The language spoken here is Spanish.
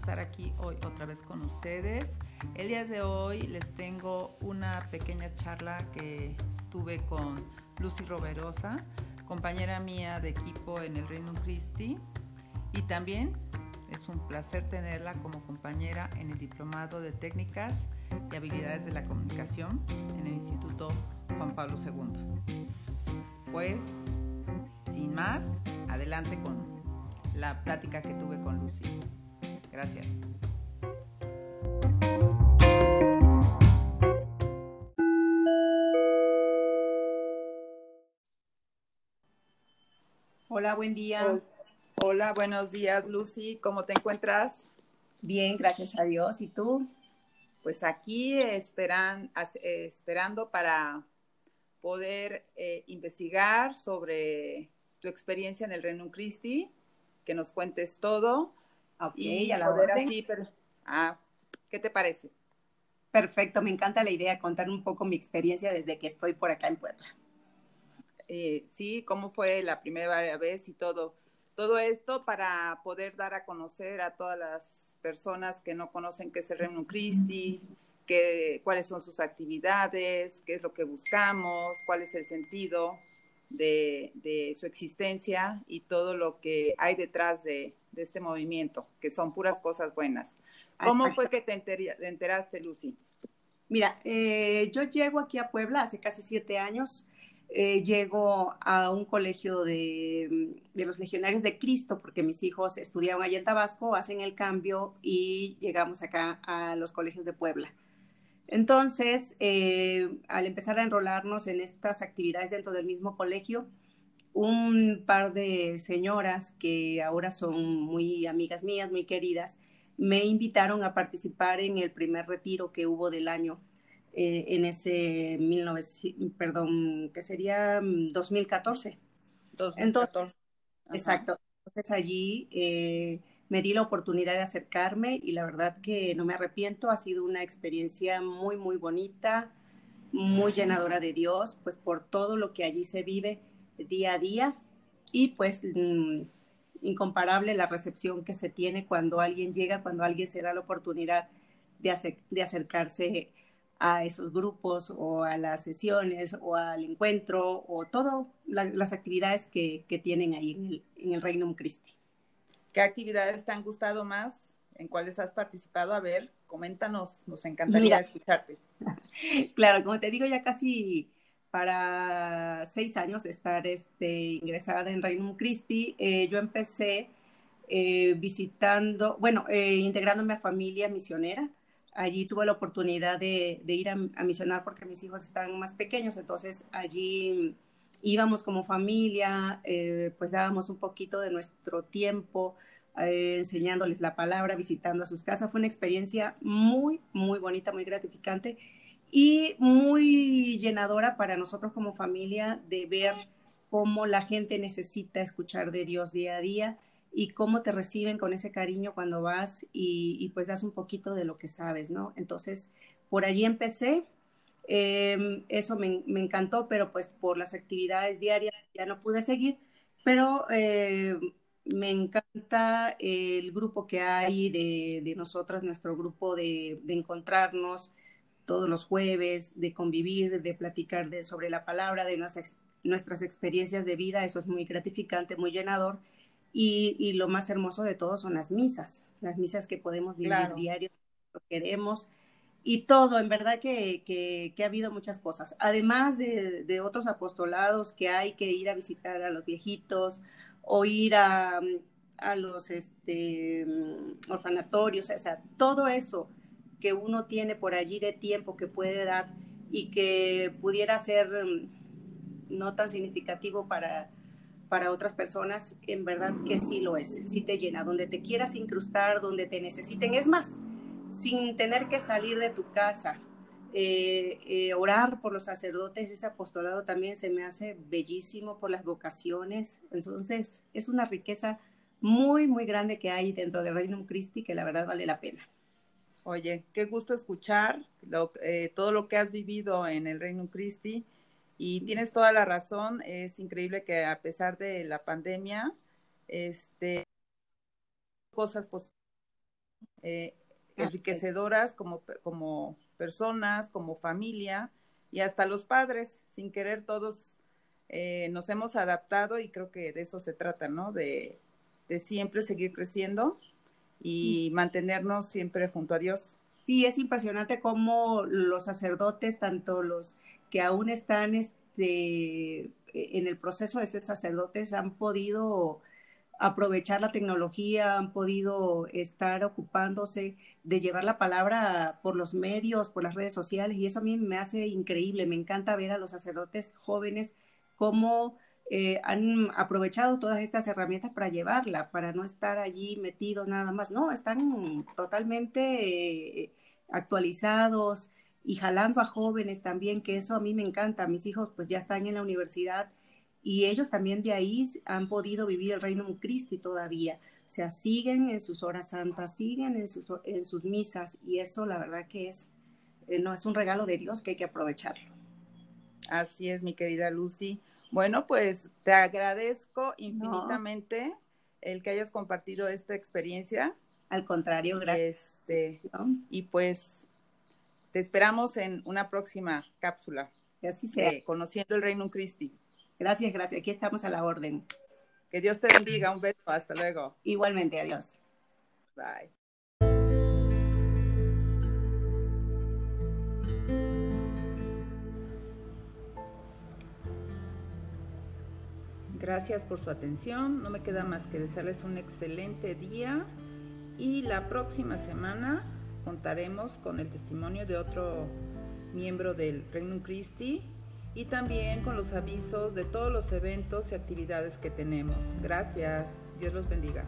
estar aquí hoy otra vez con ustedes. El día de hoy les tengo una pequeña charla que tuve con Lucy Roverosa, compañera mía de equipo en el Reino Christi, y también es un placer tenerla como compañera en el Diplomado de Técnicas y Habilidades de la Comunicación en el Instituto Juan Pablo II. Pues, sin más, adelante con la plática que tuve con Lucy. Gracias. Hola, buen día. Hola, buenos días, Lucy. ¿Cómo te encuentras? Bien, gracias a Dios. ¿Y tú? Pues aquí esperan, esperando para poder eh, investigar sobre tu experiencia en el Renum Christi, que nos cuentes todo y a la hora así, pero, ah, ¿qué te parece? Perfecto, me encanta la idea de contar un poco mi experiencia desde que estoy por acá en Puebla. Eh, sí, cómo fue la primera vez y todo, todo esto para poder dar a conocer a todas las personas que no conocen qué es el Reino Christi, cuáles son sus actividades, qué es lo que buscamos, cuál es el sentido de, de su existencia y todo lo que hay detrás de, de este movimiento, que son puras cosas buenas. ¿Cómo fue que te enteraste, Lucy? Mira, eh, yo llego aquí a Puebla hace casi siete años. Eh, llego a un colegio de, de, los legionarios de Cristo, porque mis hijos estudiaban allá en Tabasco, hacen el cambio y llegamos acá a los colegios de Puebla. Entonces, eh, al empezar a enrolarnos en estas actividades dentro del mismo colegio, un par de señoras que ahora son muy amigas mías, muy queridas, me invitaron a participar en el primer retiro que hubo del año eh, en ese 19, perdón, que sería 2014. Mm, 2014. exacto. Entonces allí eh, me di la oportunidad de acercarme y la verdad que no me arrepiento, ha sido una experiencia muy, muy bonita, muy llenadora de Dios, pues por todo lo que allí se vive día a día. Y pues mm, incomparable la recepción que se tiene cuando alguien llega, cuando alguien se da la oportunidad de, de acercarse a esos grupos o a las sesiones o al encuentro o todas las actividades que, que, tienen ahí en el, en el Reino Christi. ¿Qué actividades te han gustado más? ¿En cuáles has participado? A ver, coméntanos, nos encantaría escucharte. Claro, como te digo, ya casi para seis años de estar este, ingresada en Reino Christi, eh, yo empecé eh, visitando, bueno, eh, integrándome a familia misionera. Allí tuve la oportunidad de, ir a, misionar porque mis hijos estaban más pequeños, entonces allí íbamos como familia, pues dábamos un poquito de nuestro tiempo enseñándoles la palabra, visitando a sus casas. Fue una experiencia muy, muy bonita, muy gratificante y muy llenadora para nosotros como familia de ver cómo la gente necesita escuchar de Dios día a día y cómo te reciben con ese cariño cuando vas y, pues das un poquito de lo que sabes, ¿no? Entonces, por allí empecé, em, eso me, encantó, pero pues por las actividades diarias ya no pude seguir, pero eh, me encanta el grupo que hay de, nosotras, nuestro grupo de, de encontrarnos, todos los jueves, de convivir, de platicar de, sobre la palabra, de nuestras, nuestras experiencias de vida. Eso es muy gratificante, muy llenador. Y, y, lo más hermoso de todo son las misas, las misas que podemos vivir diario, lo queremos. Y todo, en verdad que, que, que ha habido muchas cosas. Además de, de, otros apostolados que hay que ir a visitar a los viejitos o ir a, a los este, orfanatorios, o sea, todo eso que uno tiene por allí de tiempo que puede dar y que pudiera ser mm, no tan significativo para, para otras personas, en verdad que sí lo es, sí te llena, donde te quieras incrustar, donde te necesiten. Es más, sin tener que salir de tu casa, eh, eh, orar por los sacerdotes, ese apostolado también se me hace bellísimo por las vocaciones. Entonces, es una riqueza muy, muy grande que hay dentro del Reino Christi que la verdad vale la pena. Oye, qué gusto escuchar eh, todo lo que has vivido en el Reino Christi y tienes toda la razón. Es increíble que a pesar de la pandemia, este, cosas positivas eh, enriquecedoras como, como personas, como familia y hasta los padres, sin querer todos eh, nos hemos adaptado y creo que de eso se trata, ¿no? De, siempre seguir creciendo y mantenernos siempre junto a Dios. Sí, es impresionante cómo los sacerdotes, tanto los que aún están este, en el proceso de ser sacerdotes, han podido aprovechar la tecnología, han podido estar ocupándose de llevar la palabra por los medios, por las redes sociales, y eso a mí me hace increíble. Me encanta ver a los sacerdotes jóvenes cómo eh, han aprovechado todas estas herramientas para llevarla, para no estar allí metidos nada más. No, están totalmente eh, actualizados y jalando a jóvenes también, que eso a mí me encanta. Mis hijos pues ya están en la universidad y ellos también de ahí han podido vivir el reino de Cristo todavía. O sea, siguen en sus horas santas, siguen en sus, en sus misas y eso la verdad que es, eh, no es un regalo de Dios que hay que aprovecharlo. Así es, mi querida Lucy. Bueno, pues te agradezco infinitamente el que hayas compartido esta experiencia. Al contrario, gracias. Este, y pues te esperamos en una próxima cápsula. Que así sea. conociendo el Reino Christi. Gracias, gracias. Aquí estamos a la orden. Que Dios te bendiga. Un beso. Hasta luego. Igualmente. Adiós. Bye. Gracias por su atención. No me queda más que desearles un excelente día y la próxima semana contaremos con el testimonio de otro miembro del Reino Christi y también con los avisos de todos los eventos y actividades que tenemos. Gracias. Dios los bendiga.